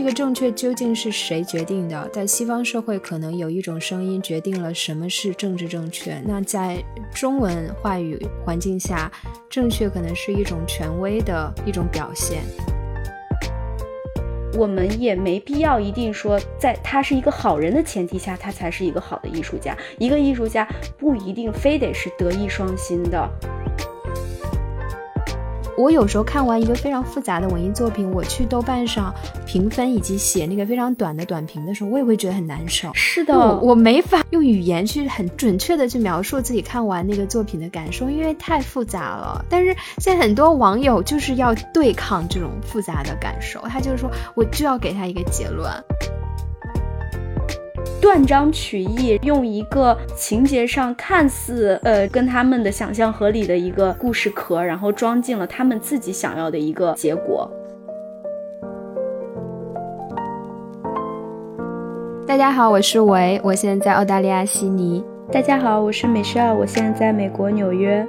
这个正确究竟是谁决定的？在西方社会，可能有一种声音决定了什么是政治正确。那在中文话语环境下，正确可能是一种权威的一种表现。我们也没必要一定说，在他是一个好人的前提下，他才是一个好的艺术家。一个艺术家不一定非得是德艺双馨的。我有时候看完一个非常复杂的文艺作品，我去豆瓣上评分以及写那个非常短的短评的时候，我也会觉得很难受。是的，我没法用语言去很准确的去描述自己看完那个作品的感受，因为太复杂了。但是现在很多网友就是要对抗这种复杂的感受，他就是说我就要给他一个结论。断章取义，用一个情节上看似呃跟他们的想象合理的一个故事壳，然后装进了他们自己想要的一个结果。大家好，我是维，我现在在澳大利亚悉尼。大家好，我是美少，我现在在美国纽约。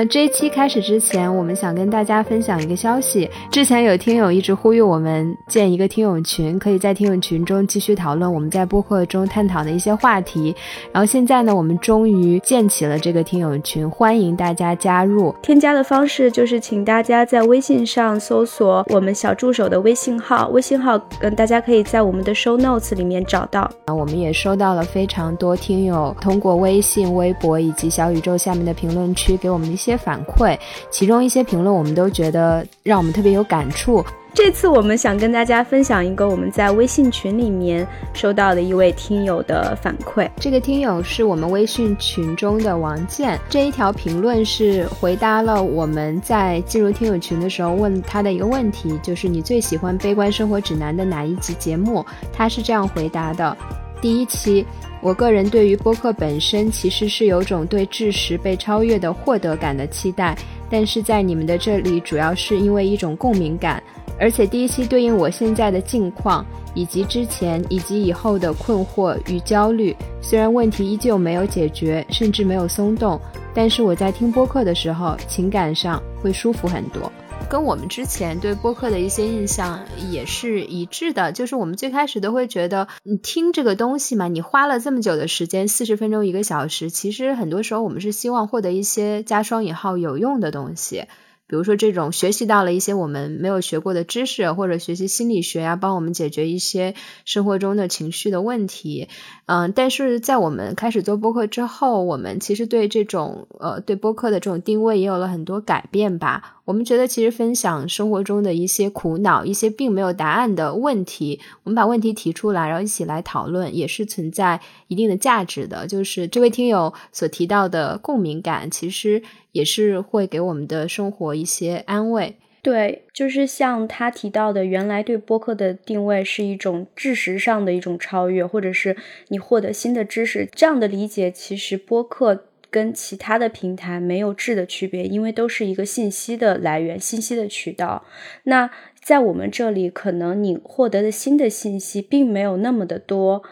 呃，这一期开始之前，我们想跟大家分享一个消息。之前有听友一直呼吁我们建一个听友群，可以在听友群中继续讨论我们在播客中探讨的一些话题。然后现在呢，我们终于建起了这个听友群，欢迎大家加入。添加的方式就是请大家在微信上搜索我们小助手的微信号，微信号嗯，大家可以在我们的 show notes 里面找到。啊，我们也收到了非常多听友通过微信、微博以及小宇宙下面的评论区给我们的。一些反馈，其中一些评论我们都觉得让我们特别有感触。这次我们想跟大家分享一个我们在微信群里面收到的一位听友的反馈。这个听友是我们微信群中的王健。这一条评论是回答了我们在进入听友群的时候问他的一个问题，就是你最喜欢《悲观生活指南》的哪一集节目？他是这样回答的：第一期。我个人对于播客本身其实是有种对知识被超越的获得感的期待，但是在你们的这里主要是因为一种共鸣感，而且第一期对应我现在的境况以及之前以及以后的困惑与焦虑，虽然问题依旧没有解决，甚至没有松动，但是我在听播客的时候情感上会舒服很多。跟我们之前对播客的一些印象也是一致的，就是我们最开始都会觉得，你听这个东西嘛，你花了这么久的时间，四十分钟一个小时，其实很多时候我们是希望获得一些加双引号有用的东西。比如说，这种学习到了一些我们没有学过的知识，或者学习心理学呀，帮我们解决一些生活中的情绪的问题。嗯，但是在我们开始做播客之后，我们其实对这种呃对播客的这种定位也有了很多改变吧。我们觉得，其实分享生活中的一些苦恼、一些并没有答案的问题，我们把问题提出来，然后一起来讨论，也是存在一定的价值的。就是这位听友所提到的共鸣感，其实。也是会给我们的生活一些安慰。对，就是像他提到的，原来对播客的定位是一种知识上的一种超越，或者是你获得新的知识这样的理解。其实播客跟其他的平台没有质的区别，因为都是一个信息的来源、信息的渠道。那在我们这里，可能你获得的新的信息并没有那么的多。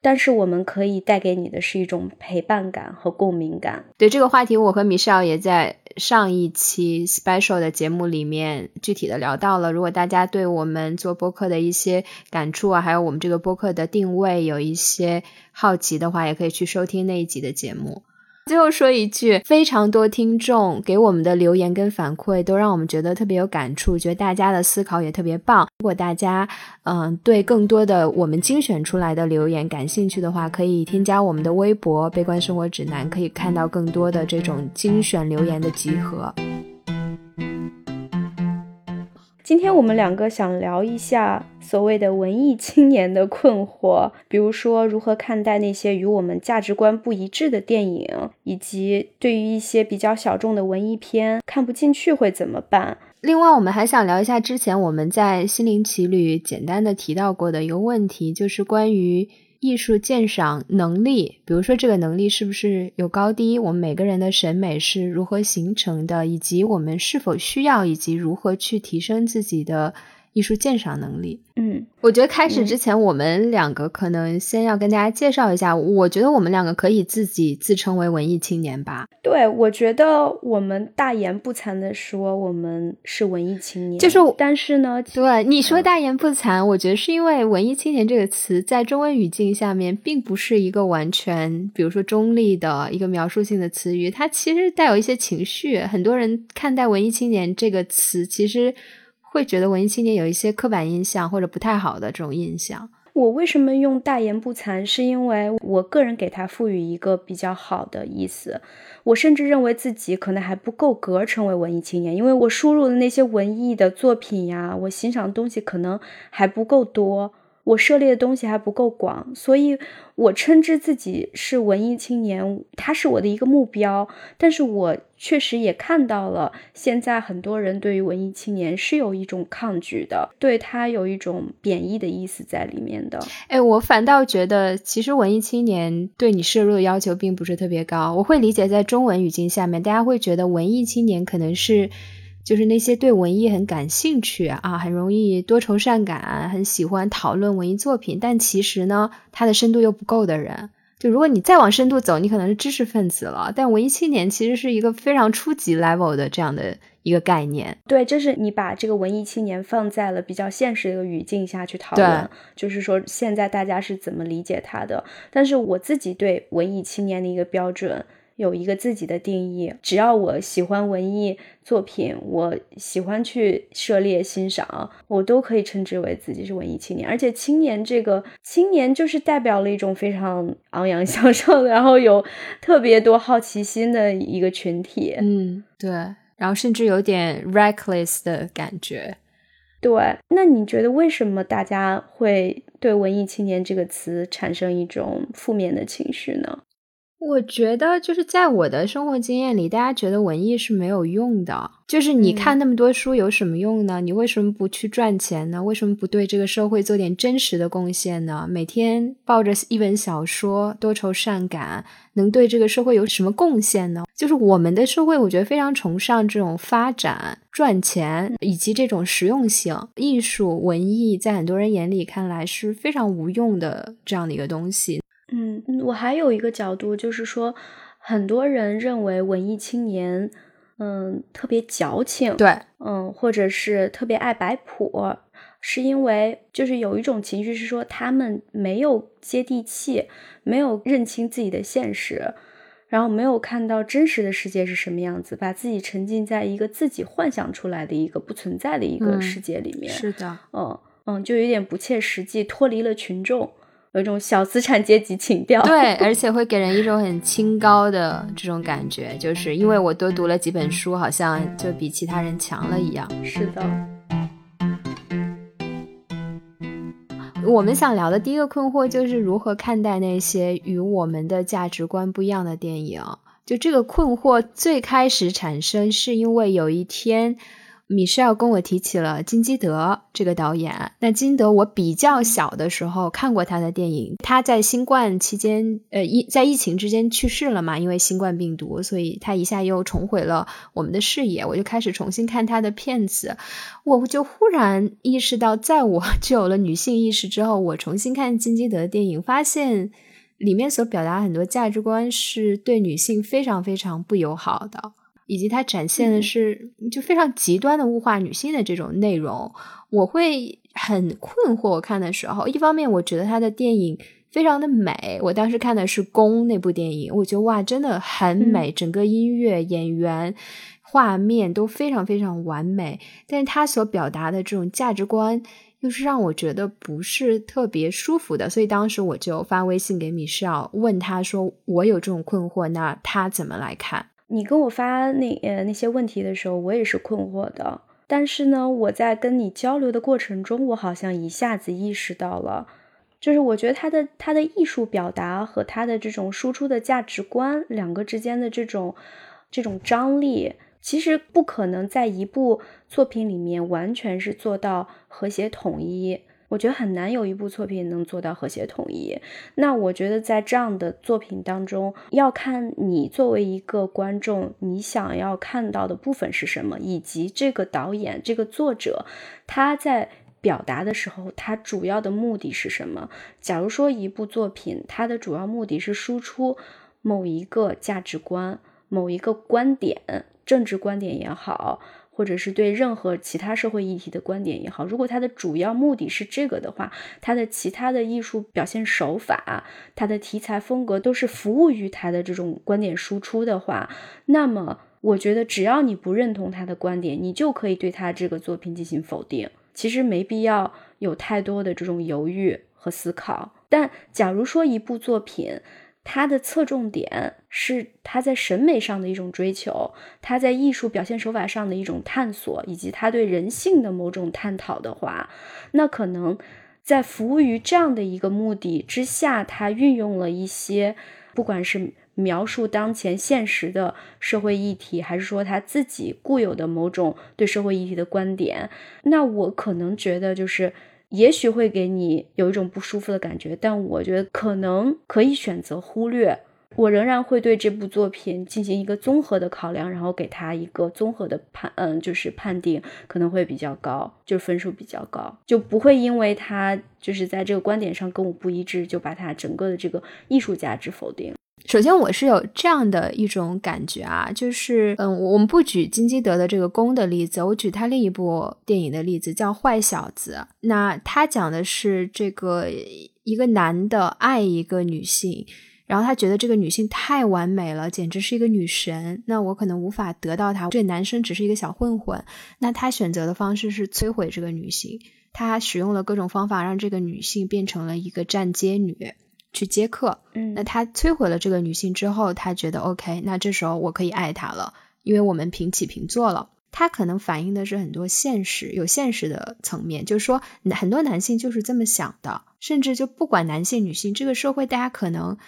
但是我们可以带给你的是一种陪伴感和共鸣感。对这个话题，我和米少也在上一期 special 的节目里面具体的聊到了。如果大家对我们做播客的一些感触啊，还有我们这个播客的定位有一些好奇的话，也可以去收听那一集的节目。最后说一句，非常多听众给我们的留言跟反馈，都让我们觉得特别有感触，觉得大家的思考也特别棒。如果大家嗯对更多的我们精选出来的留言感兴趣的话，可以添加我们的微博“悲观生活指南”，可以看到更多的这种精选留言的集合。今天我们两个想聊一下所谓的文艺青年的困惑，比如说如何看待那些与我们价值观不一致的电影，以及对于一些比较小众的文艺片看不进去会怎么办。另外，我们还想聊一下之前我们在心灵奇旅简单的提到过的一个问题，就是关于。艺术鉴赏能力，比如说这个能力是不是有高低？我们每个人的审美是如何形成的？以及我们是否需要，以及如何去提升自己的艺术鉴赏能力。嗯，我觉得开始之前，我们两个可能先要跟大家介绍一下。我觉得我们两个可以自己自称为文艺青年吧。对，我觉得我们大言不惭的说，我们是文艺青年。就是，但是呢，对你说大言不惭，我觉得是因为“文艺青年”这个词在中文语境下面，并不是一个完全，比如说中立的一个描述性的词语，它其实带有一些情绪。很多人看待“文艺青年”这个词，其实。会觉得文艺青年有一些刻板印象或者不太好的这种印象。我为什么用大言不惭？是因为我个人给它赋予一个比较好的意思。我甚至认为自己可能还不够格成为文艺青年，因为我输入的那些文艺的作品呀，我欣赏的东西可能还不够多。我涉猎的东西还不够广，所以我称之自己是文艺青年，它是我的一个目标。但是我确实也看到了，现在很多人对于文艺青年是有一种抗拒的，对他有一种贬义的意思在里面的。哎，我反倒觉得，其实文艺青年对你摄入的要求并不是特别高。我会理解，在中文语境下面，大家会觉得文艺青年可能是。就是那些对文艺很感兴趣啊，很容易多愁善感，很喜欢讨论文艺作品，但其实呢，他的深度又不够的人。就如果你再往深度走，你可能是知识分子了。但文艺青年其实是一个非常初级 level 的这样的一个概念。对，就是你把这个文艺青年放在了比较现实的一个语境下去讨论，就是说现在大家是怎么理解他的。但是我自己对文艺青年的一个标准。有一个自己的定义，只要我喜欢文艺作品，我喜欢去涉猎欣赏，我都可以称之为自己是文艺青年。而且青年这个青年就是代表了一种非常昂扬向上，然后有特别多好奇心的一个群体。嗯，对，然后甚至有点 reckless 的感觉。对，那你觉得为什么大家会对文艺青年这个词产生一种负面的情绪呢？我觉得就是在我的生活经验里，大家觉得文艺是没有用的。就是你看那么多书有什么用呢？你为什么不去赚钱呢？为什么不对这个社会做点真实的贡献呢？每天抱着一本小说多愁善感，能对这个社会有什么贡献呢？就是我们的社会，我觉得非常崇尚这种发展、赚钱以及这种实用性。艺术、文艺在很多人眼里看来是非常无用的这样的一个东西。嗯，我还有一个角度，就是说，很多人认为文艺青年，嗯，特别矫情，对，嗯，或者是特别爱摆谱，是因为就是有一种情绪是说他们没有接地气，没有认清自己的现实，然后没有看到真实的世界是什么样子，把自己沉浸在一个自己幻想出来的一个不存在的一个世界里面，是的，嗯嗯，就有点不切实际，脱离了群众。有一种小资产阶级情调，对，而且会给人一种很清高的这种感觉，就是因为我多读了几本书，好像就比其他人强了一样。是的。我们想聊的第一个困惑就是如何看待那些与我们的价值观不一样的电影。就这个困惑最开始产生，是因为有一天。米歇尔跟我提起了金基德这个导演。那金德，我比较小的时候看过他的电影。他在新冠期间，呃，疫在疫情之间去世了嘛？因为新冠病毒，所以他一下又重回了我们的视野。我就开始重新看他的片子，我就忽然意识到，在我具有了女性意识之后，我重新看金基德的电影，发现里面所表达很多价值观是对女性非常非常不友好的。以及它展现的是就非常极端的物化女性的这种内容，我会很困惑。我看的时候，一方面我觉得他的电影非常的美，我当时看的是《宫》那部电影，我觉得哇，真的很美，整个音乐、演员、画面都非常非常完美。但是他所表达的这种价值观，又是让我觉得不是特别舒服的。所以当时我就发微信给米歇尔，问他说：“我有这种困惑，那他怎么来看？”你跟我发那呃那些问题的时候，我也是困惑的。但是呢，我在跟你交流的过程中，我好像一下子意识到了，就是我觉得他的他的艺术表达和他的这种输出的价值观两个之间的这种这种张力，其实不可能在一部作品里面完全是做到和谐统一。我觉得很难有一部作品能做到和谐统一。那我觉得在这样的作品当中，要看你作为一个观众，你想要看到的部分是什么，以及这个导演、这个作者他在表达的时候，它主要的目的是什么？假如说一部作品，它的主要目的是输出某一个价值观、某一个观点，政治观点也好，或者是对任何其他社会议题的观点也好，如果他的主要目的是这个的话，他的其他的艺术表现手法、他的题材风格都是服务于他的这种观点输出的话，那么我觉得只要你不认同他的观点，你就可以对他这个作品进行否定。其实没必要有太多的这种犹豫和思考。但假如说一部作品，它的侧重点是他在审美上的一种追求，他在艺术表现手法上的一种探索，以及他对人性的某种探讨的话，那可能在服务于这样的一个目的之下，他运用了一些，不管是。描述当前现实的社会议题，还是说他自己固有的某种对社会议题的观点？那我可能觉得，就是也许会给你有一种不舒服的感觉，但我觉得可能可以选择忽略。我仍然会对这部作品进行一个综合的考量，然后给他一个综合的判，嗯，就是判定可能会比较高，就分数比较高，就不会因为他就是在这个观点上跟我不一致，就把他整个的这个艺术价值否定。首先，我是有这样的一种感觉啊，就是，嗯，我们不举金基德的这个公的例子，我举他另一部电影的例子，叫《坏小子》。那他讲的是这个一个男的爱一个女性，然后他觉得这个女性太完美了，简直是一个女神。那我可能无法得到她，这男生只是一个小混混。那他选择的方式是摧毁这个女性，他使用了各种方法让这个女性变成了一个站街女。去接客，嗯，那他摧毁了这个女性之后，他觉得 OK，那这时候我可以爱她了，因为我们平起平坐了。他可能反映的是很多现实，有现实的层面，就是说很多男性就是这么想的，甚至就不管男性女性，这个社会大家可能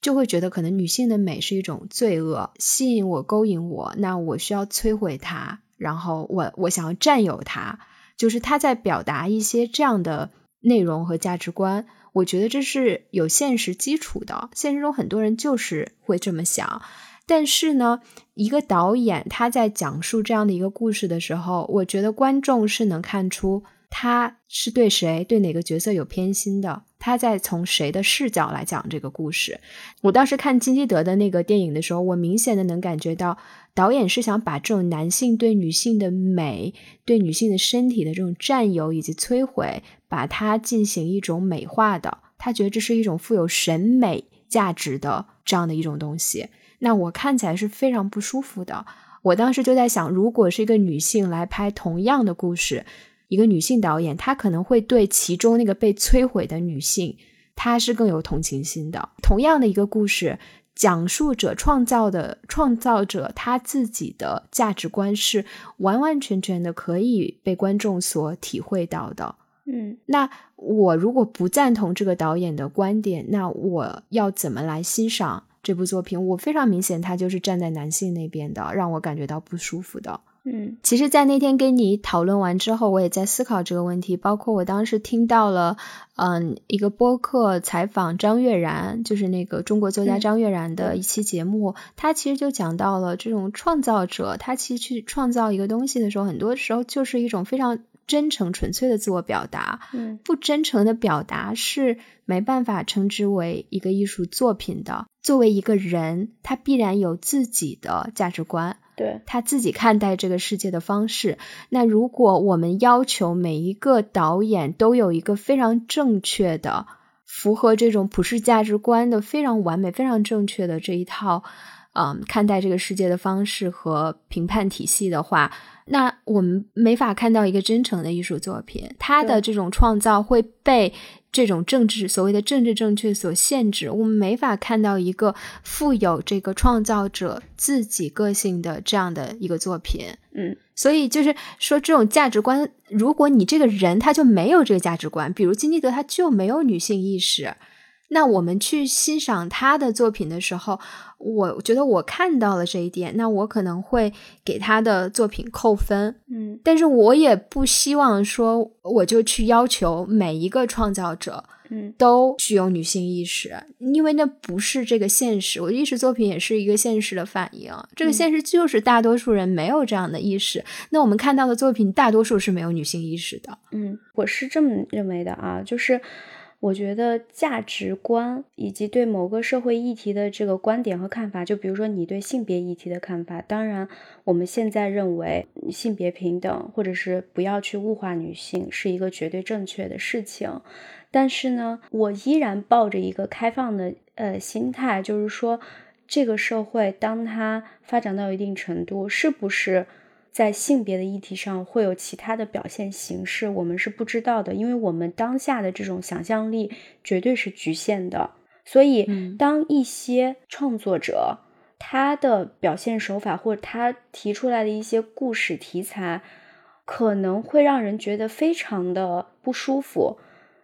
就会觉得，可能女性的美是一种罪恶，吸引我、勾引我，那我需要摧毁她，然后我我想要占有她，就是他在表达一些这样的内容和价值观。我觉得这是有现实基础的，现实中很多人就是会这么想。但是呢，一个导演他在讲述这样的一个故事的时候，我觉得观众是能看出他是对谁、对哪个角色有偏心的，他在从谁的视角来讲这个故事。我当时看金基德的那个电影的时候，我明显的能感觉到导演是想把这种男性对女性的美、对女性的身体的这种占有以及摧毁。把它进行一种美化的，他觉得这是一种富有审美价值的这样的一种东西。那我看起来是非常不舒服的。我当时就在想，如果是一个女性来拍同样的故事，一个女性导演，她可能会对其中那个被摧毁的女性，她是更有同情心的。同样的一个故事，讲述者创造的创造者他自己的价值观是完完全全的可以被观众所体会到的。嗯，那我如果不赞同这个导演的观点，那我要怎么来欣赏这部作品？我非常明显，他就是站在男性那边的，让我感觉到不舒服的。嗯，其实，在那天跟你讨论完之后，我也在思考这个问题。包括我当时听到了，嗯，一个播客采访张悦然，就是那个中国作家张悦然的一期节目，他其实就讲到了这种创造者，他其实去创造一个东西的时候，很多时候就是一种非常。真诚纯粹的自我表达，嗯，不真诚的表达是没办法称之为一个艺术作品的。作为一个人，他必然有自己的价值观，对他自己看待这个世界的方式。那如果我们要求每一个导演都有一个非常正确的、符合这种普世价值观的、非常完美、非常正确的这一套，嗯，看待这个世界的方式和评判体系的话。那我们没法看到一个真诚的艺术作品，它的这种创造会被这种政治所谓的政治正确所限制，我们没法看到一个富有这个创造者自己个性的这样的一个作品。嗯，所以就是说，这种价值观，如果你这个人他就没有这个价值观，比如金基德他就没有女性意识。那我们去欣赏他的作品的时候，我觉得我看到了这一点，那我可能会给他的作品扣分，嗯，但是我也不希望说我就去要求每一个创造者嗯，都具有女性意识，因为那不是这个现实。我的艺术作品也是一个现实的反应，这个现实就是大多数人没有这样的意识。那我们看到的作品，大多数是没有女性意识的。嗯，我是这么认为的啊，就是。我觉得价值观以及对某个社会议题的这个观点和看法，就比如说你对性别议题的看法，当然我们现在认为性别平等或者是不要去物化女性是一个绝对正确的事情，但是呢，我依然抱着一个开放的呃心态，就是说这个社会当它发展到一定程度，是不是？在性别的议题上会有其他的表现形式，我们是不知道的，因为我们当下的这种想象力绝对是局限的。所以，当一些创作者他的表现手法或者他提出来的一些故事题材，可能会让人觉得非常的不舒服，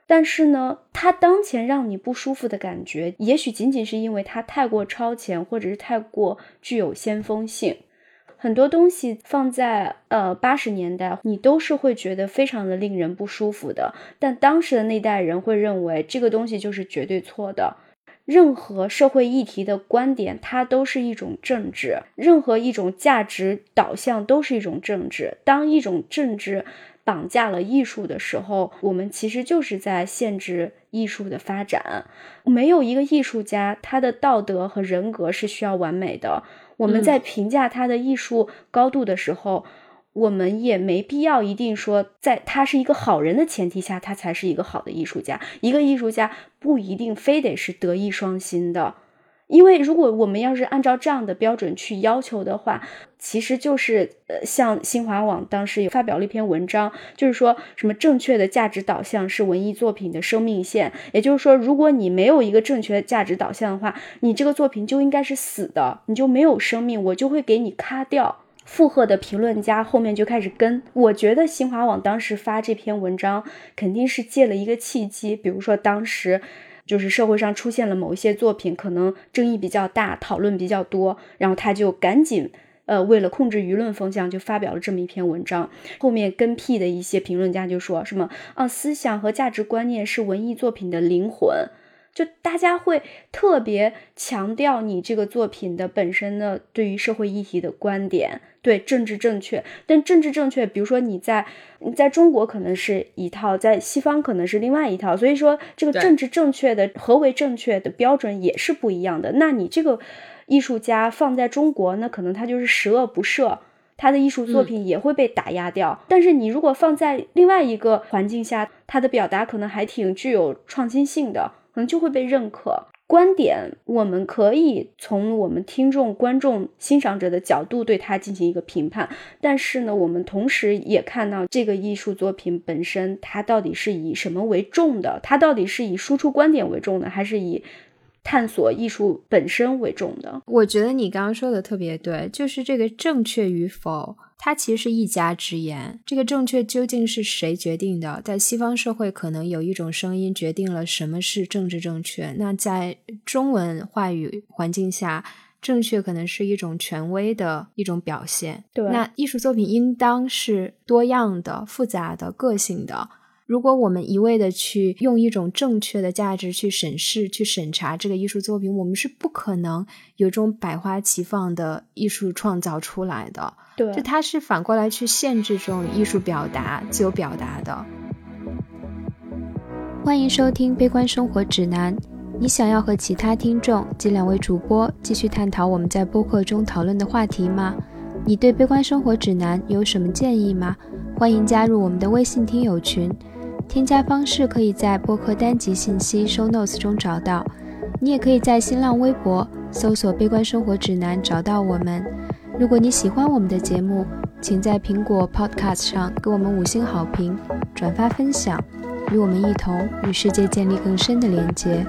但是呢，他当前让你不舒服的感觉，也许仅仅是因为他太过超前，或者是太过具有先锋性。很多东西放在呃八十年代，你都是会觉得非常的令人不舒服的。但当时的那代人会认为这个东西就是绝对错的。任何社会议题的观点，它都是一种政治；任何一种价值导向都是一种政治。当一种政治绑架了艺术的时候，我们其实就是在限制艺术的发展。没有一个艺术家，他的道德和人格是需要完美的。我们在评价他的艺术高度的时候，我们也没必要一定说，在他是一个好人的前提下，他才是一个好的艺术家。一个艺术家不一定非得是德艺双馨的。因为如果我们要是按照这样的标准去要求的话，其实就是呃，像新华网当时有发表了一篇文章，就是说什么正确的价值导向是文艺作品的生命线。也就是说，如果你没有一个正确的价值导向的话，你这个作品就应该是死的，你就没有生命，我就会给你咔掉。附和的评论家后面就开始跟。我觉得新华网当时发这篇文章肯定是借了一个契机，比如说当时。就是社会上出现了某一些作品，可能争议比较大，讨论比较多，然后他就赶紧，呃，为了控制舆论风向，就发表了这么一篇文章。后面跟屁的一些评论家就说什么啊，思想和价值观念是文艺作品的灵魂。就大家会特别强调你这个作品的本身的对于社会议题的观点，对政治正确。但政治正确，比如说你在你在中国可能是一套，在西方可能是另外一套。所以说，这个政治正确的何为正确的标准也是不一样的。那你这个艺术家放在中国，那可能他就是十恶不赦，他的艺术作品也会被打压掉。但是你如果放在另外一个环境下，他的表达可能还挺具有创新性的。可能就会被认可。观点，我们可以从我们听众、观众、欣赏者的角度对它进行一个评判，但是呢，我们同时也看到这个艺术作品本身，它到底是以什么为重的？它到底是以输出观点为重的，还是以探索艺术本身为重的？我觉得你刚刚说的特别对，就是这个正确与否。它其实是一家之言，这个正确究竟是谁决定的？在西方社会，可能有一种声音决定了什么是政治正确。那在中文话语环境下，正确可能是一种权威的一种表现。对，那艺术作品应当是多样的、复杂的、个性的。如果我们一味的去用一种正确的价值去审视、去审查这个艺术作品，我们是不可能有种百花齐放的艺术创造出来的。对，就它是反过来去限制这种艺术表达、自由表达的。欢迎收听《悲观生活指南》。你想要和其他听众及两位主播继续探讨我们在播客中讨论的话题吗？你对《悲观生活指南》有什么建议吗？欢迎加入我们的微信听友群。添加方式可以在播客单集信息 show notes 中找到，你也可以在新浪微博搜索“悲观生活指南”找到我们。如果你喜欢我们的节目，请在苹果 Podcast 上给我们五星好评、转发分享，与我们一同与世界建立更深的连接。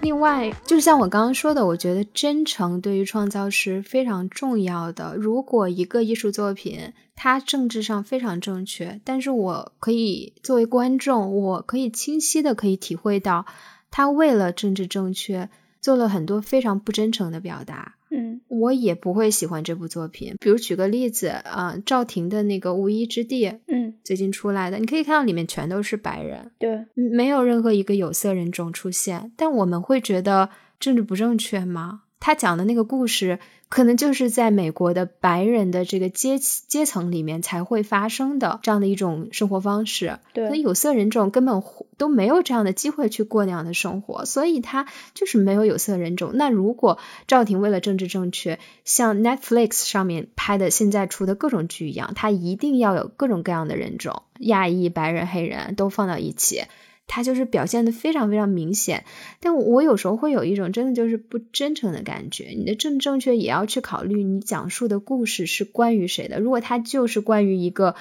另外，就像我刚刚说的，我觉得真诚对于创造是非常重要的。如果一个艺术作品它政治上非常正确，但是我可以作为观众，我可以清晰的可以体会到，他为了政治正确做了很多非常不真诚的表达。嗯，我也不会喜欢这部作品。比如举个例子，啊，赵婷的那个《无依之地》，嗯。最近出来的，你可以看到里面全都是白人，对，没有任何一个有色人种出现。但我们会觉得政治不正确吗？他讲的那个故事，可能就是在美国的白人的这个阶阶层里面才会发生的这样的一种生活方式。对，那有色人种根本都没有这样的机会去过那样的生活，所以他就是没有有色人种。那如果赵婷为了政治正确，像 Netflix 上面拍的现在出的各种剧一样，他一定要有各种各样的人种，亚裔、白人、黑人都放到一起。他就是表现的非常非常明显，但我有时候会有一种真的就是不真诚的感觉。你的正正确也要去考虑，你讲述的故事是关于谁的。如果它就是关于一个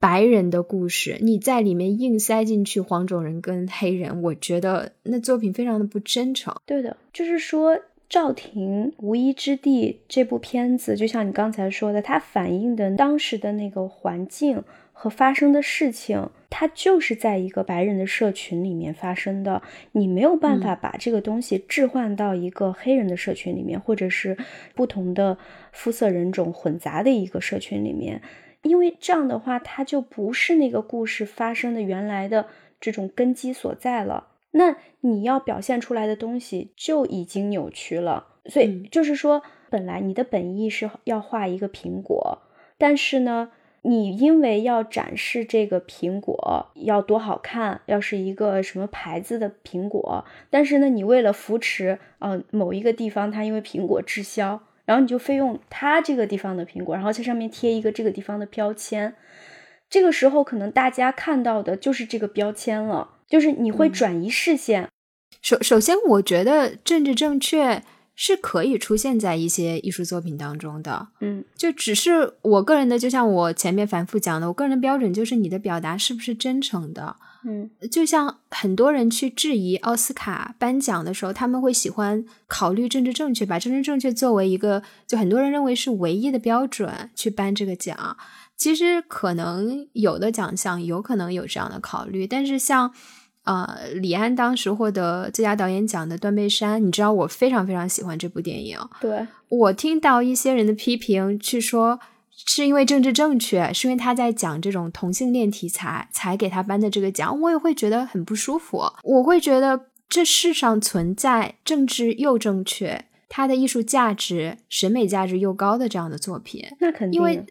白人的故事，你在里面硬塞进去黄种人跟黑人，我觉得那作品非常的不真诚。对的，就是说赵婷《无依之地》这部片子，就像你刚才说的，它反映的当时的那个环境。和发生的事情，它就是在一个白人的社群里面发生的。你没有办法把这个东西置换到一个黑人的社群里面，或者是不同的肤色人种混杂的一个社群里面，因为这样的话，它就不是那个故事发生的原来的这种根基所在了。那你要表现出来的东西就已经扭曲了。所以就是说，本来你的本意是要画一个苹果，但是呢？你因为要展示这个苹果要多好看，要是一个什么牌子的苹果，但是呢，你为了扶持呃某一个地方，它因为苹果滞销，然后你就非用它这个地方的苹果，然后在上面贴一个这个地方的标签，这个时候可能大家看到的就是这个标签了，就是你会转移视线。首首先，我觉得政治正确。是可以出现在一些艺术作品当中的，嗯，就只是我个人的，就像我前面反复讲的，我个人的标准就是你的表达是不是真诚的，嗯，就像很多人去质疑奥斯卡颁奖的时候，他们会喜欢考虑政治正确，把政治正确作为一个就很多人认为是唯一的标准去颁这个奖。其实可能有的奖项有可能有这样的考虑，但是像。呃，李安当时获得最佳导演奖的《断背山》，你知道我非常非常喜欢这部电影。对我听到一些人的批评，去说是因为政治正确，是因为他在讲这种同性恋题材才给他颁的这个奖，我也会觉得很不舒服。我会觉得这世上存在政治又正确，它的艺术价值、审美价值又高的这样的作品，那肯定因为。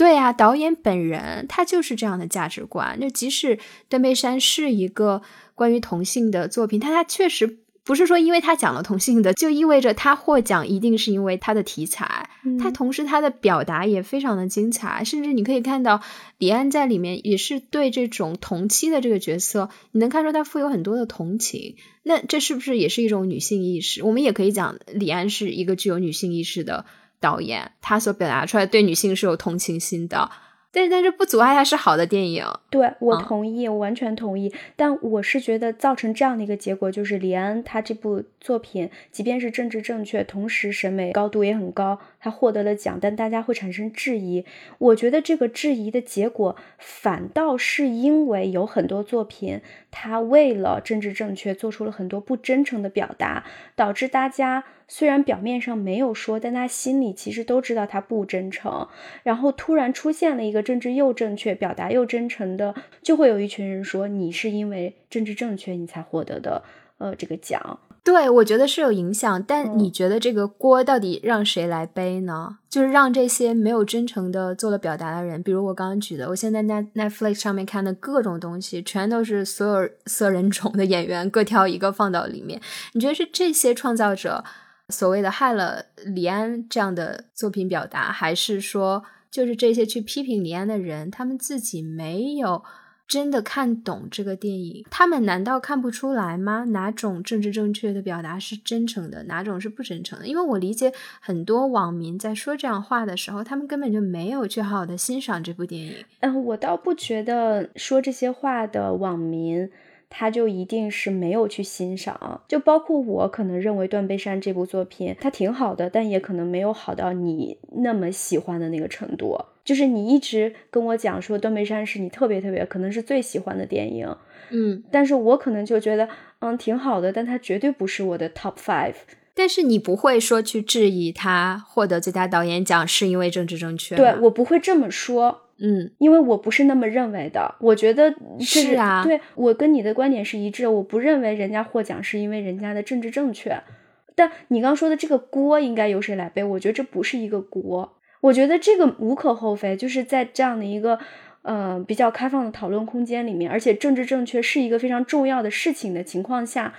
对啊，导演本人他就是这样的价值观。就即使《断背山》是一个关于同性的作品，但他确实不是说因为他讲了同性的，就意味着他获奖一定是因为他的题材。他同时他的表达也非常的精彩，甚至你可以看到李安在里面也是对这种同期的这个角色，你能看出他富有很多的同情。那这是不是也是一种女性意识？我们也可以讲李安是一个具有女性意识的。导演他所表达出来对女性是有同情心的，但但是不阻碍它是好的电影。对我同意，我完全同意。但我是觉得造成这样的一个结果，就是李安他这部作品，即便是政治正确，同时审美高度也很高。他获得了奖，但大家会产生质疑。我觉得这个质疑的结果，反倒是因为有很多作品，他为了政治正确做出了很多不真诚的表达，导致大家虽然表面上没有说，但他心里其实都知道他不真诚。然后突然出现了一个政治又正确、表达又真诚的，就会有一群人说你是因为政治正确你才获得的，呃，这个奖。对，我觉得是有影响，但你觉得这个锅到底让谁来背呢？就是让这些没有真诚的做了表达的人，比如我刚刚举的，我现在在 Netflix 上面看的各种东西，全都是所有色人种的演员各挑一个放到里面。你觉得是这些创造者所谓的害了李安这样的作品表达，还是说就是这些去批评李安的人，他们自己没有？真的看懂这个电影，他们难道看不出来吗？哪种政治正确的表达是真诚的，哪种是不真诚的？因为我理解很多网民在说这样话的时候，他们根本就没有去好好的欣赏这部电影。嗯，我倒不觉得说这些话的网民。他就一定是没有去欣赏，就包括我可能认为《断背山》这部作品它挺好的，但也可能没有好到你那么喜欢的那个程度。就是你一直跟我讲说《断背山》是你特别特别可能是最喜欢的电影，嗯，但是我可能就觉得嗯挺好的，但它绝对不是我的 top five。但是你不会说去质疑他获得最佳导演奖是因为政治正确，对我不会这么说。嗯，因为我不是那么认为的。我觉得是啊，对我跟你的观点是一致。我不认为人家获奖是因为人家的政治正确。但你刚说的这个锅应该由谁来背？我觉得这不是一个锅。我觉得这个无可厚非，就是在这样的一个呃比较开放的讨论空间里面，而且政治正确是一个非常重要的事情的情况下，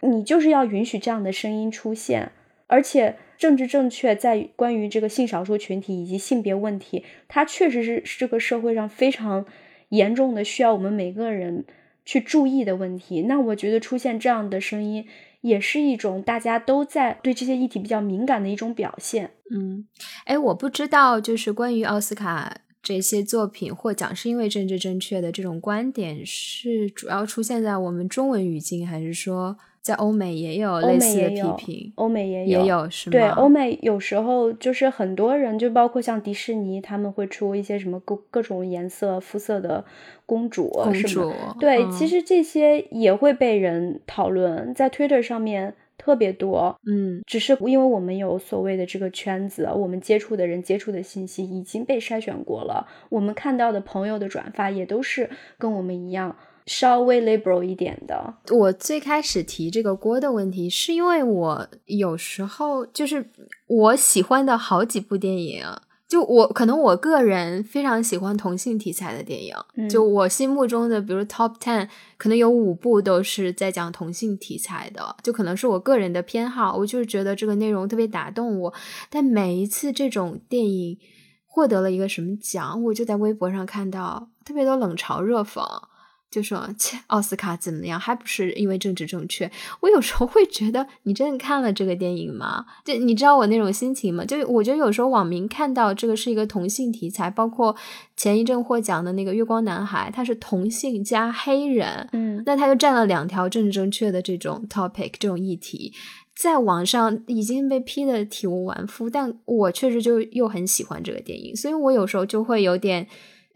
你就是要允许这样的声音出现。而且政治正确在关于这个性少数群体以及性别问题，它确实是这个社会上非常严重的需要我们每个人去注意的问题。那我觉得出现这样的声音。也是一种大家都在对这些议题比较敏感的一种表现。嗯，哎，我不知道，就是关于奥斯卡这些作品获奖是因为政治正确的这种观点，是主要出现在我们中文语境，还是说？在欧美也有类似的批评，欧美也有，也有是吗？对，欧美有时候就是很多人，就包括像迪士尼，他们会出一些什么各各种颜色肤色的公主，公主。对，其实这些也会被人讨论，在 Twitter 上面特别多。嗯，只是因为我们有所谓的这个圈子，我们接触的人接触的信息已经被筛选过了，我们看到的朋友的转发也都是跟我们一样。稍微 liberal 一点的。我最开始提这个锅的问题，是因为我有时候就是我喜欢的好几部电影，就我可能我个人非常喜欢同性题材的电影，就我心目中的，比如 top ten，可能有五部都是在讲同性题材的，就可能是我个人的偏好，我就是觉得这个内容特别打动我。但每一次这种电影获得了一个什么奖，我就在微博上看到特别多冷嘲热讽。就说切，奥斯卡怎么样？还不是因为政治正确？我有时候会觉得，你真的看了这个电影吗？就你知道我那种心情吗？就我觉得有时候网民看到这个是一个同性题材，包括前一阵获奖的那个《月光男孩》，他是同性加黑人，嗯，那他就占了两条政治正确的这种 topic 这种议题，在网上已经被批的体无完肤。但我确实就又很喜欢这个电影，所以我有时候就会有点。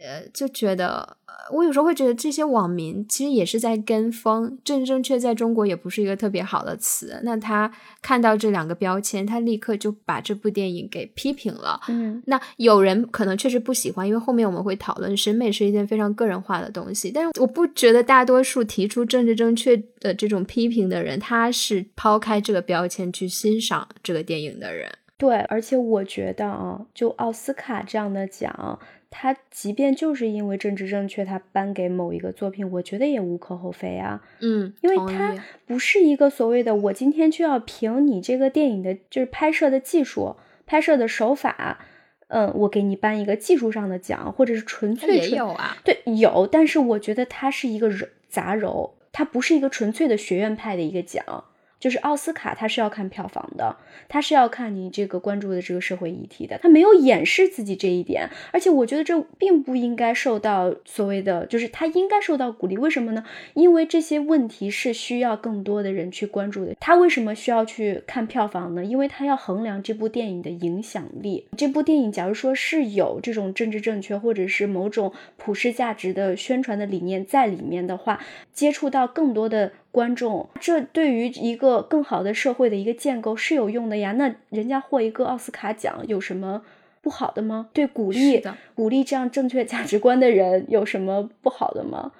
呃，就觉得，我有时候会觉得这些网民其实也是在跟风，正正确在中国也不是一个特别好的词。那他看到这两个标签，他立刻就把这部电影给批评了。嗯，那有人可能确实不喜欢，因为后面我们会讨论审美是一件非常个人化的东西。但是我不觉得大多数提出政治正确的这种批评的人，他是抛开这个标签去欣赏这个电影的人。对，而且我觉得啊，就奥斯卡这样的奖。他即便就是因为政治正确，他颁给某一个作品，我觉得也无可厚非啊。嗯，因为他不是一个所谓的我今天就要凭你这个电影的就是拍摄的技术、拍摄的手法，嗯，我给你颁一个技术上的奖，或者是纯粹也有啊。对，有，但是我觉得它是一个糅杂糅，它不是一个纯粹的学院派的一个奖。就是奥斯卡，他是要看票房的，他是要看你这个关注的这个社会议题的，他没有掩饰自己这一点，而且我觉得这并不应该受到所谓的，就是他应该受到鼓励。为什么呢？因为这些问题是需要更多的人去关注的。他为什么需要去看票房呢？因为他要衡量这部电影的影响力。这部电影假如说是有这种政治正确或者是某种普世价值的宣传的理念在里面的话，接触到更多的。观众，这对于一个更好的社会的一个建构是有用的呀。那人家获一个奥斯卡奖有什么不好的吗？对，鼓励鼓励这样正确价值观的人有什么不好的吗？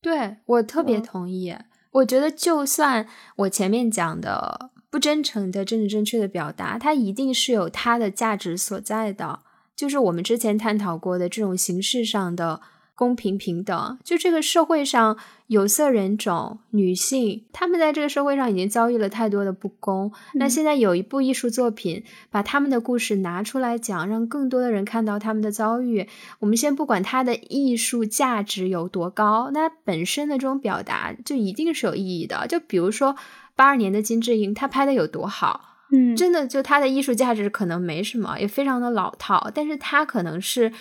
对我特别同意。我觉得，就算我前面讲的不真诚的政治正确的表达，它一定是有它的价值所在的。就是我们之前探讨过的这种形式上的。公平平等，就这个社会上有色人种、女性，他们在这个社会上已经遭遇了太多的不公。那现在有一部艺术作品，把他们的故事拿出来讲，让更多的人看到他们的遭遇。我们先不管它的艺术价值有多高，那本身的这种表达就一定是有意义的。就比如说八二年的金智英，她拍的有多好，嗯，真的就她的艺术价值可能没什么，也非常的老套，但是她可能是。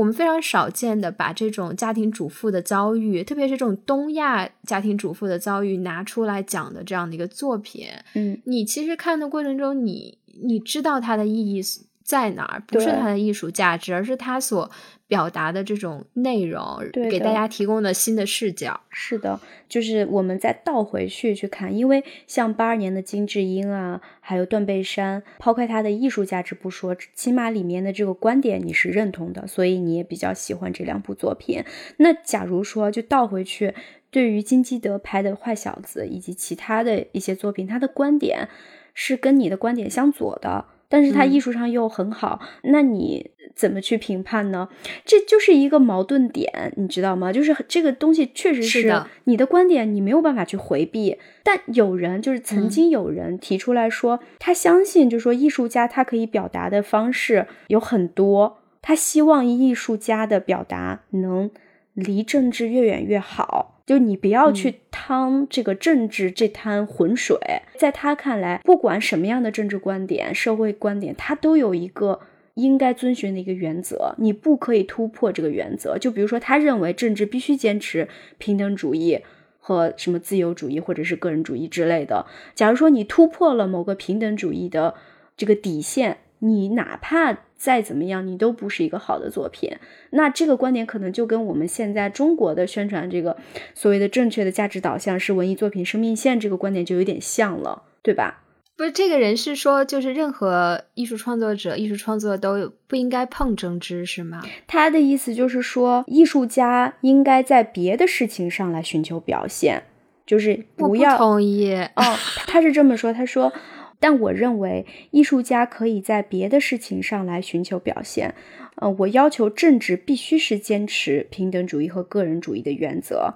我们非常少见的把这种家庭主妇的遭遇，特别是这种东亚家庭主妇的遭遇拿出来讲的这样的一个作品。嗯，你其实看的过程中，你你知道它的意义在哪儿，不是它的艺术价值，而是它所表达的这种内容，给大家提供的新的视角。是的，就是我们再倒回去去看，因为像八二年的金智英啊，还有断背山，抛开它的艺术价值不说，起码里面的这个观点你是认同的，所以你也比较喜欢这两部作品。那假如说就倒回去，对于金基德拍的《坏小子》以及其他的一些作品，他的观点是跟你的观点相左的。但是他艺术上又很好，那你怎么去评判呢？这就是一个矛盾点，你知道吗？就是这个东西确实是你的观点，你没有办法去回避。但有人就是曾经有人提出来说，他相信，就是说艺术家他可以表达的方式有很多，他希望艺术家的表达能离政治越远越好。就你不要去趟这个政治这滩浑水，在他看来，不管什么样的政治观点、社会观点，他都有一个应该遵循的一个原则，你不可以突破这个原则。就比如说，他认为政治必须坚持平等主义和什么自由主义或者是个人主义之类的。假如说你突破了某个平等主义的这个底线，你哪怕。再怎么样，你都不是一个好的作品。那这个观点可能就跟我们现在中国的宣传这个所谓的正确的价值导向是文艺作品生命线这个观点就有点像了，对吧？不是，这个人是说，就是任何艺术创作者、艺术创作都不应该碰政治，是吗？他的意思就是说，艺术家应该在别的事情上来寻求表现，就是不要同意哦。他是这么说，他说。但我认为，艺术家可以在别的事情上来寻求表现。呃，我要求政治必须是坚持平等主义和个人主义的原则，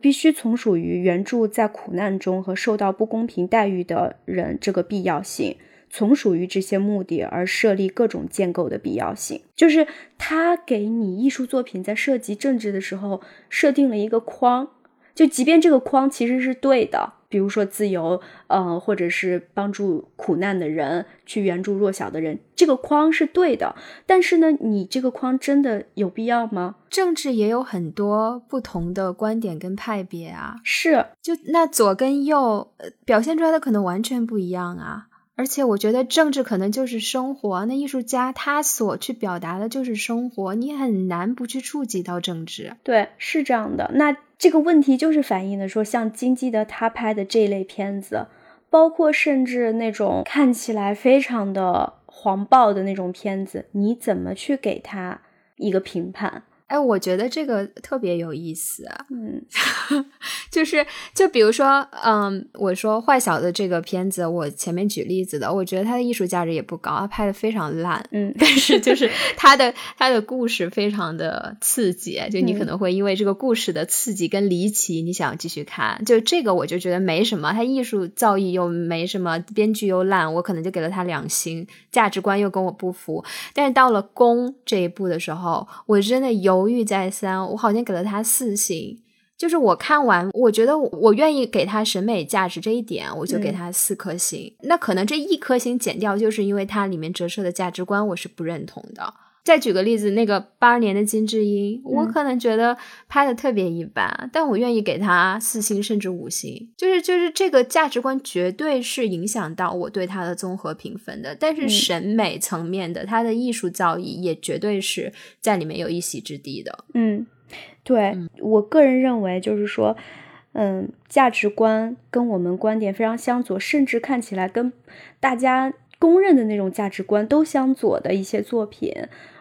必须从属于援助在苦难中和受到不公平待遇的人这个必要性，从属于这些目的而设立各种建构的必要性。就是他给你艺术作品在涉及政治的时候设定了一个框，就即便这个框其实是对的。比如说自由，呃，或者是帮助苦难的人，去援助弱小的人，这个框是对的。但是呢，你这个框真的有必要吗？政治也有很多不同的观点跟派别啊，是，就那左跟右表现出来的可能完全不一样啊。而且我觉得政治可能就是生活，那艺术家他所去表达的就是生活，你很难不去触及到政治。对，是这样的。那这个问题就是反映的说，像金基德他拍的这一类片子，包括甚至那种看起来非常的黄暴的那种片子，你怎么去给他一个评判？哎，我觉得这个特别有意思，嗯，就是就比如说，嗯，我说坏小子这个片子，我前面举例子的，我觉得它的艺术价值也不高，它拍的非常烂，嗯，但是就是它的它的故事非常的刺激，就你可能会因为这个故事的刺激跟离奇，你想继续看，就这个我就觉得没什么，它艺术造诣又没什么，编剧又烂，我可能就给了他两星，价值观又跟我不符，但是到了宫这一步的时候，我真的有。犹豫再三，我好像给了他四星。就是我看完，我觉得我愿意给他审美价值这一点，我就给他四颗星。那可能这一颗星减掉，就是因为它里面折射的价值观我是不认同的。再举个例子，那个八二年的金智英，我可能觉得拍的特别一般，但我愿意给他四星甚至五星，就是就是这个价值观绝对是影响到我对他的综合评分的。但是审美层面的，他的艺术造诣也绝对是在里面有一席之地的。嗯，对我个人认为，就是说，嗯，价值观跟我们观点非常相左，甚至看起来跟大家公认的那种价值观都相左的一些作品。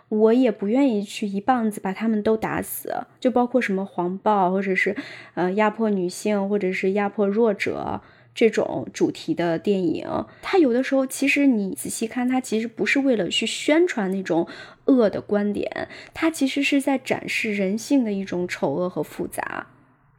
我也不愿意去一棒子把他们都打死，就包括什么黄暴，或者是呃压迫女性，或者是压迫弱者这种主题的电影。它有的时候其实你仔细看，它其实不是为了去宣传那种恶的观点，它其实是在展示人性的一种丑恶和复杂。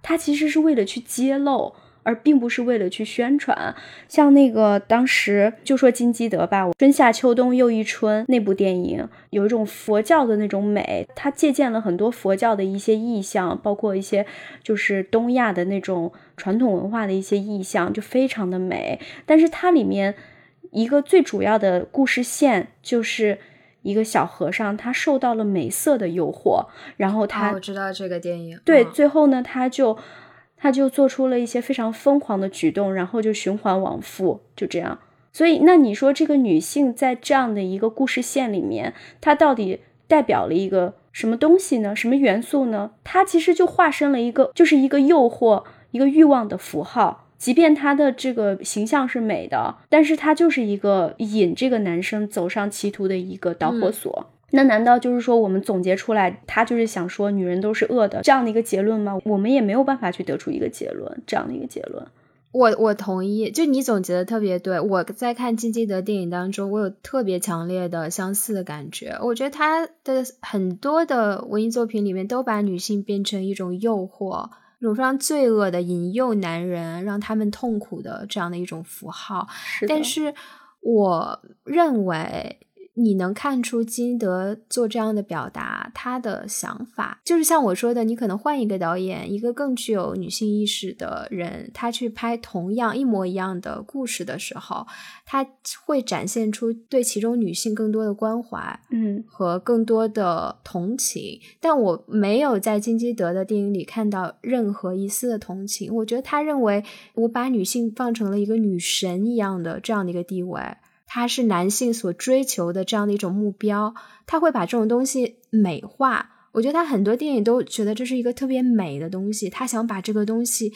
它其实是为了去揭露。而并不是为了去宣传，像那个当时就说金基德吧，《春夏秋冬又一春》那部电影，有一种佛教的那种美，它借鉴了很多佛教的一些意象，包括一些就是东亚的那种传统文化的一些意象，就非常的美。但是它里面一个最主要的故事线，就是一个小和尚，他受到了美色的诱惑，然后他我知道这个电影，对，最后呢，他就。他就做出了一些非常疯狂的举动，然后就循环往复，就这样。所以，那你说这个女性在这样的一个故事线里面，她到底代表了一个什么东西呢？什么元素呢？她其实就化身了一个，就是一个诱惑、一个欲望的符号。即便她的这个形象是美的，但是她就是一个引这个男生走上歧途的一个导火索。那难道就是说我们总结出来，他就是想说女人都是恶的这样的一个结论吗？我们也没有办法去得出一个结论，这样的一个结论。我我同意，就你总结的特别对。我在看金基德电影当中，我有特别强烈的相似的感觉。我觉得他的很多的文艺作品里面都把女性变成一种诱惑。一种非常罪恶的引诱男人，让他们痛苦的这样的一种符号。但是，我认为。你能看出金德做这样的表达，他的想法就是像我说的，你可能换一个导演，一个更具有女性意识的人，他去拍同样一模一样的故事的时候，他会展现出对其中女性更多的关怀，嗯，和更多的同情。但我没有在金基德的电影里看到任何一丝的同情。我觉得他认为我把女性放成了一个女神一样的这样的一个地位。他是男性所追求的这样的一种目标，他会把这种东西美化。我觉得他很多电影都觉得这是一个特别美的东西，他想把这个东西。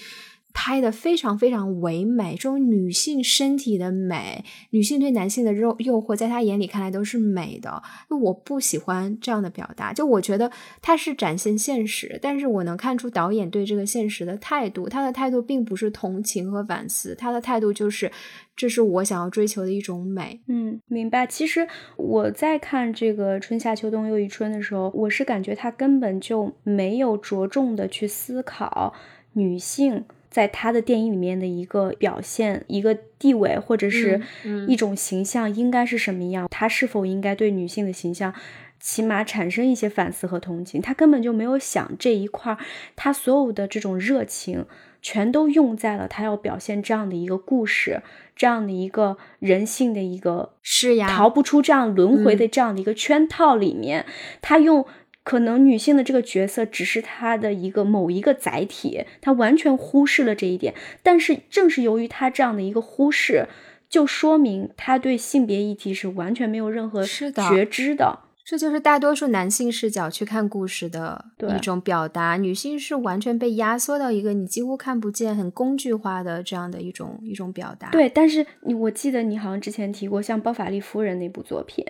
拍的非常非常唯美，这种女性身体的美，女性对男性的诱诱惑，在他眼里看来都是美的。那我不喜欢这样的表达，就我觉得他是展现现实，但是我能看出导演对这个现实的态度，他的态度并不是同情和反思，他的态度就是这是我想要追求的一种美。嗯，明白。其实我在看这个春夏秋冬又一春的时候，我是感觉他根本就没有着重的去思考女性。在他的电影里面的一个表现、一个地位或者是一种形象应该是什么样？他是否应该对女性的形象起码产生一些反思和同情？他根本就没有想这一块儿，他所有的这种热情全都用在了他要表现这样的一个故事、这样的一个人性的一个是呀，逃不出这样轮回的这样的一个圈套里面，他用。可能女性的这个角色只是她的一个某一个载体，她完全忽视了这一点。但是正是由于她这样的一个忽视，就说明她对性别议题是完全没有任何觉知的。这就是大多数男性视角去看故事的一种表达，女性是完全被压缩到一个你几乎看不见、很工具化的这样的一种一种表达。对，但是你我记得你好像之前提过，像《包法利夫人》那部作品。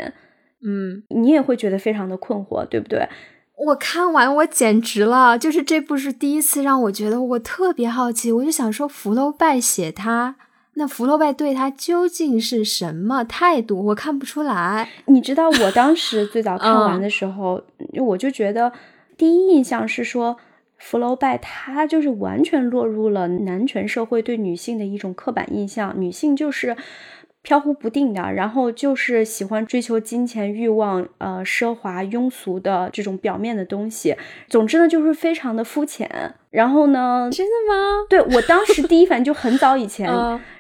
嗯，你也会觉得非常的困惑，对不对？我看完我简直了，就是这部是第一次让我觉得我特别好奇，我就想说福楼拜写他，那福楼拜对他究竟是什么态度？我看不出来。你知道我当时最早看完的时候，我就觉得第一印象是说福楼拜他就是完全落入了男权社会对女性的一种刻板印象，女性就是。飘忽不定的，然后就是喜欢追求金钱欲望，呃，奢华庸俗的这种表面的东西。总之呢，就是非常的肤浅。然后呢，真的吗？对我当时第一反应就很早以前，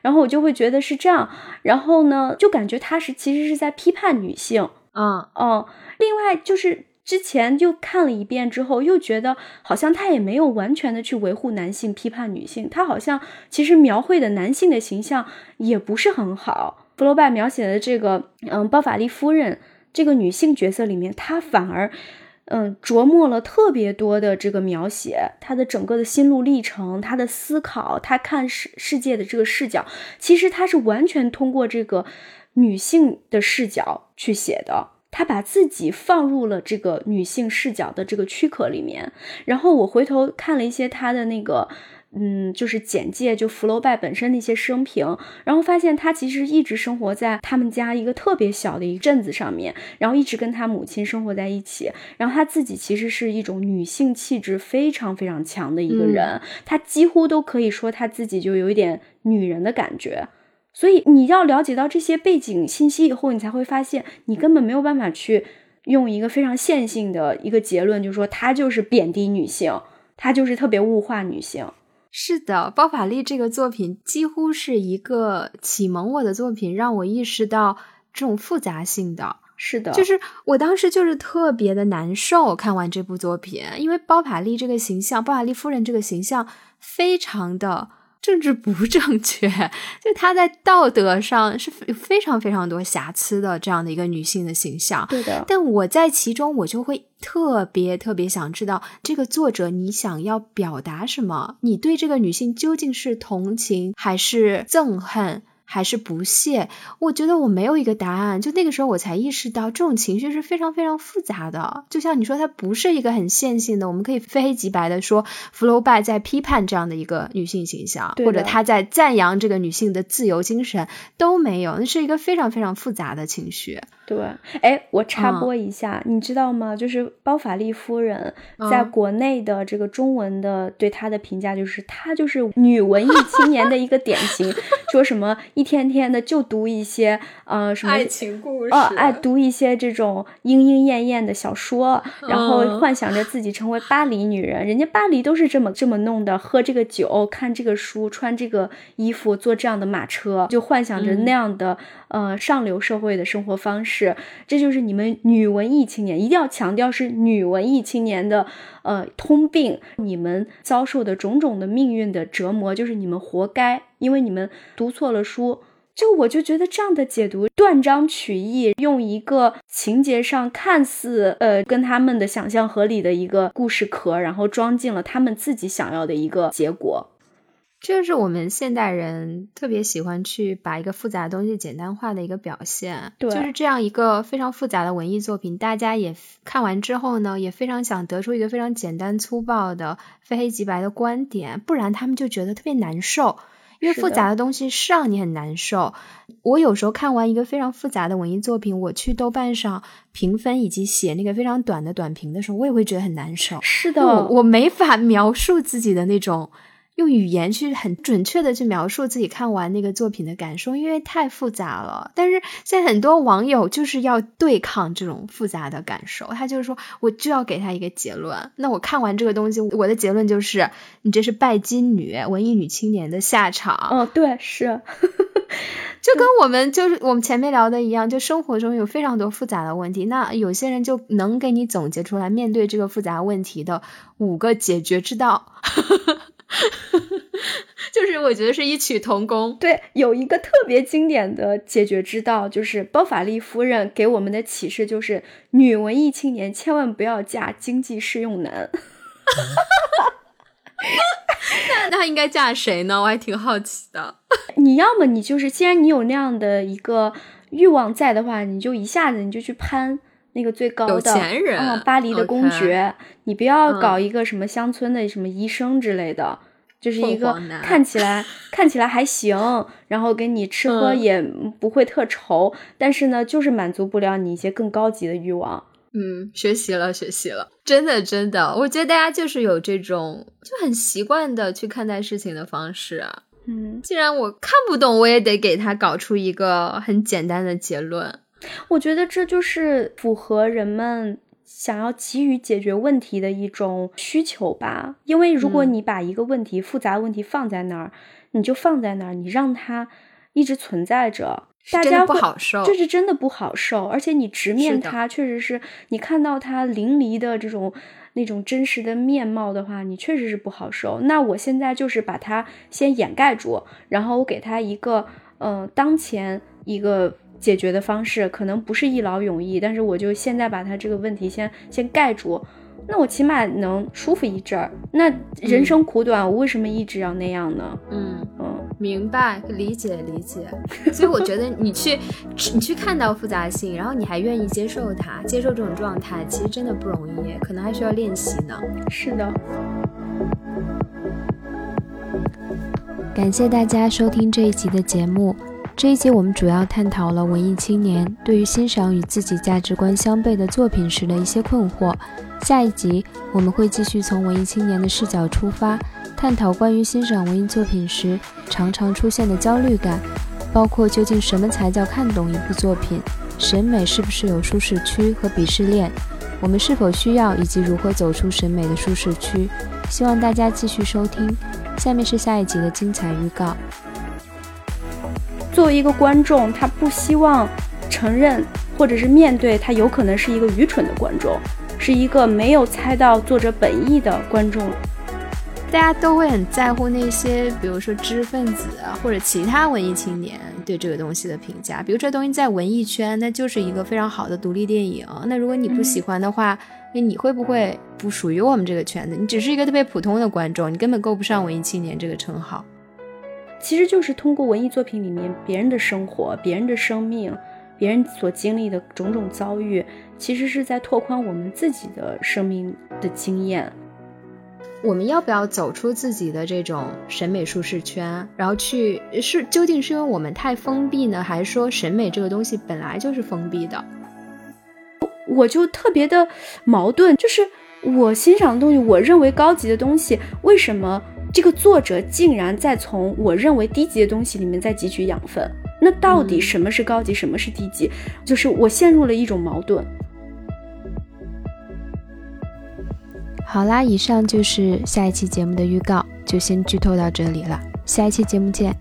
然后我就会觉得是这样。然后呢，就感觉他是其实是在批判女性。嗯嗯，另外就是。之前就看了一遍之后，又觉得好像他也没有完全的去维护男性、批判女性，他好像其实描绘的男性的形象也不是很好。弗洛拜描写的这个，嗯，包法利夫人这个女性角色里面，他反而，嗯，琢磨了特别多的这个描写，他的整个的心路历程，他的思考，他看世世界的这个视角，其实他是完全通过这个女性的视角去写的。他把自己放入了这个女性视角的这个躯壳里面，然后我回头看了一些他的那个，嗯，就是简介，就福楼拜本身的一些生平，然后发现他其实一直生活在他们家一个特别小的一个镇子上面，然后一直跟他母亲生活在一起，然后他自己其实是一种女性气质非常非常强的一个人，他几乎都可以说他自己就有一点女人的感觉。所以你要了解到这些背景信息以后，你才会发现，你根本没有办法去用一个非常线性的一个结论，就是说他就是贬低女性，他就是特别物化女性。是的，包法利这个作品几乎是一个启蒙我的作品，让我意识到这种复杂性的。是的，就是我当时就是特别的难受，看完这部作品，因为包法利这个形象，包法利夫人这个形象非常的。政治不正确，就她在道德上是非常非常多瑕疵的这样的一个女性的形象。对的，但我在其中，我就会特别特别想知道，这个作者你想要表达什么？你对这个女性究竟是同情还是憎恨？还是不屑，我觉得我没有一个答案。就那个时候，我才意识到这种情绪是非常非常复杂的。就像你说，它不是一个很线性的，我们可以非黑即白的说，福楼拜在批判这样的一个女性形象，或者他在赞扬这个女性的自由精神都没有，那是一个非常非常复杂的情绪。对，哎，我插播一下，你知道吗？就是包法利夫人在国内的这个中文的对她的评价，就是她就是女文艺青年的一个典型，说什么一天天的就读一些呃什么爱情故事，哦，爱读一些这种莺莺燕燕的小说，然后幻想着自己成为巴黎女人。人家巴黎都是这么这么弄的，喝这个酒，看这个书，穿这个衣服，坐这样的马车，就幻想着那样的呃上流社会的生活方式。是，这就是你们女文艺青年一定要强调是女文艺青年的呃通病，你们遭受的种种的命运的折磨，就是你们活该，因为你们读错了书。就我就觉得这样的解读断章取义，用一个情节上看似呃跟他们的想象合理的一个故事壳，然后装进了他们自己想要的一个结果。这是我们现代人特别喜欢去把一个复杂的东西简单化的一个表现。对，就是这样一个非常复杂的文艺作品，大家也看完之后呢，也非常想得出一个非常简单粗暴的非黑即白的观点，不然他们就觉得特别难受。因为复杂的东西是让你很难受。我有时候看完一个非常复杂的文艺作品，我去豆瓣上评分以及写那个非常短的短评的时候，我也会觉得很难受。是的，我我没法描述自己的那种。用语言去很准确的去描述自己看完那个作品的感受，因为太复杂了。但是现在很多网友就是要对抗这种复杂的感受，他就是说我就要给他一个结论。那我看完这个东西，我的结论就是你这是拜金女、文艺女青年的下场。哦，对，是，就跟我们就是我们前面聊的一样，就生活中有非常多复杂的问题，那有些人就能给你总结出来面对这个复杂问题的五个解决之道。就是我觉得是异曲同工。对，有一个特别经典的解决之道，就是包法利夫人给我们的启示，就是女文艺青年千万不要嫁经济适用男。那那应该嫁谁呢？我还挺好奇的。你要么你就是，既然你有那样的一个欲望在的话，你就一下子你就去攀那个最高的有钱人，巴黎的公爵。你不要搞一个什么乡村的什么医生之类的。就是一个看起来看起来还行，然后给你吃喝也不会特愁，但是呢，就是满足不了你一些更高级的欲望。嗯，学习了，学习了，真的真的，我觉得大家就是有这种就很习惯的去看待事情的方式啊。嗯，既然我看不懂，我也得给他搞出一个很简单的结论。我觉得这就是符合人们。想要急于解决问题的一种需求吧，因为如果你把一个问题、复杂问题放在那儿，你就放在那儿，你让它一直存在着，大家不好受，这是真的不好受。而且你直面它，确实是你看到它淋漓的这种那种真实的面貌的话，你确实是不好受。那我现在就是把它先掩盖住，然后我给它一个嗯，当前一个。解决的方式可能不是一劳永逸，但是我就现在把它这个问题先先盖住，那我起码能舒服一阵儿。那人生苦短，我为什么一直要那样呢？嗯嗯，明白，理解理解。所以我觉得你去你去看到复杂性，然后你还愿意接受它，接受这种状态，其实真的不容易，可能还需要练习呢。是的。感谢大家收听这一集的节目。这一节我们主要探讨了文艺青年对于欣赏与自己价值观相悖的作品时的一些困惑。下一集我们会继续从文艺青年的视角出发，探讨关于欣赏文艺作品时常常出现的焦虑感，包括究竟什么才叫看懂一部作品，审美是不是有舒适区和鄙视链，我们是否需要以及如何走出审美的舒适区。希望大家继续收听，下面是下一集的精彩预告。作为一个观众，他不希望承认或者是面对他有可能是一个愚蠢的观众，是一个没有猜到作者本意的观众。大家都会很在乎那些，比如说知识分子啊，或者其他文艺青年对这个东西的评价。比如这东西在文艺圈，那就是一个非常好的独立电影。那如果你不喜欢的话，那你会不会不属于我们这个圈子？你只是一个特别普通的观众，你根本够不上文艺青年这个称号。其实就是通过文艺作品里面别人的生活、别人的生命、别人所经历的种种遭遇，其实是在拓宽我们自己的生命的经验。我们要不要走出自己的这种审美舒适圈，然后去是究竟是因为我们太封闭呢，还是说审美这个东西本来就是封闭的？我就特别的矛盾，就是我欣赏的东西，我认为高级的东西，为什么？这个作者竟然在从我认为低级的东西里面在汲取养分，那到底什么是高级，什么是低级？就是我陷入了一种矛盾。好啦，以上就是下一期节目的预告，就先剧透到这里了，下一期节目见。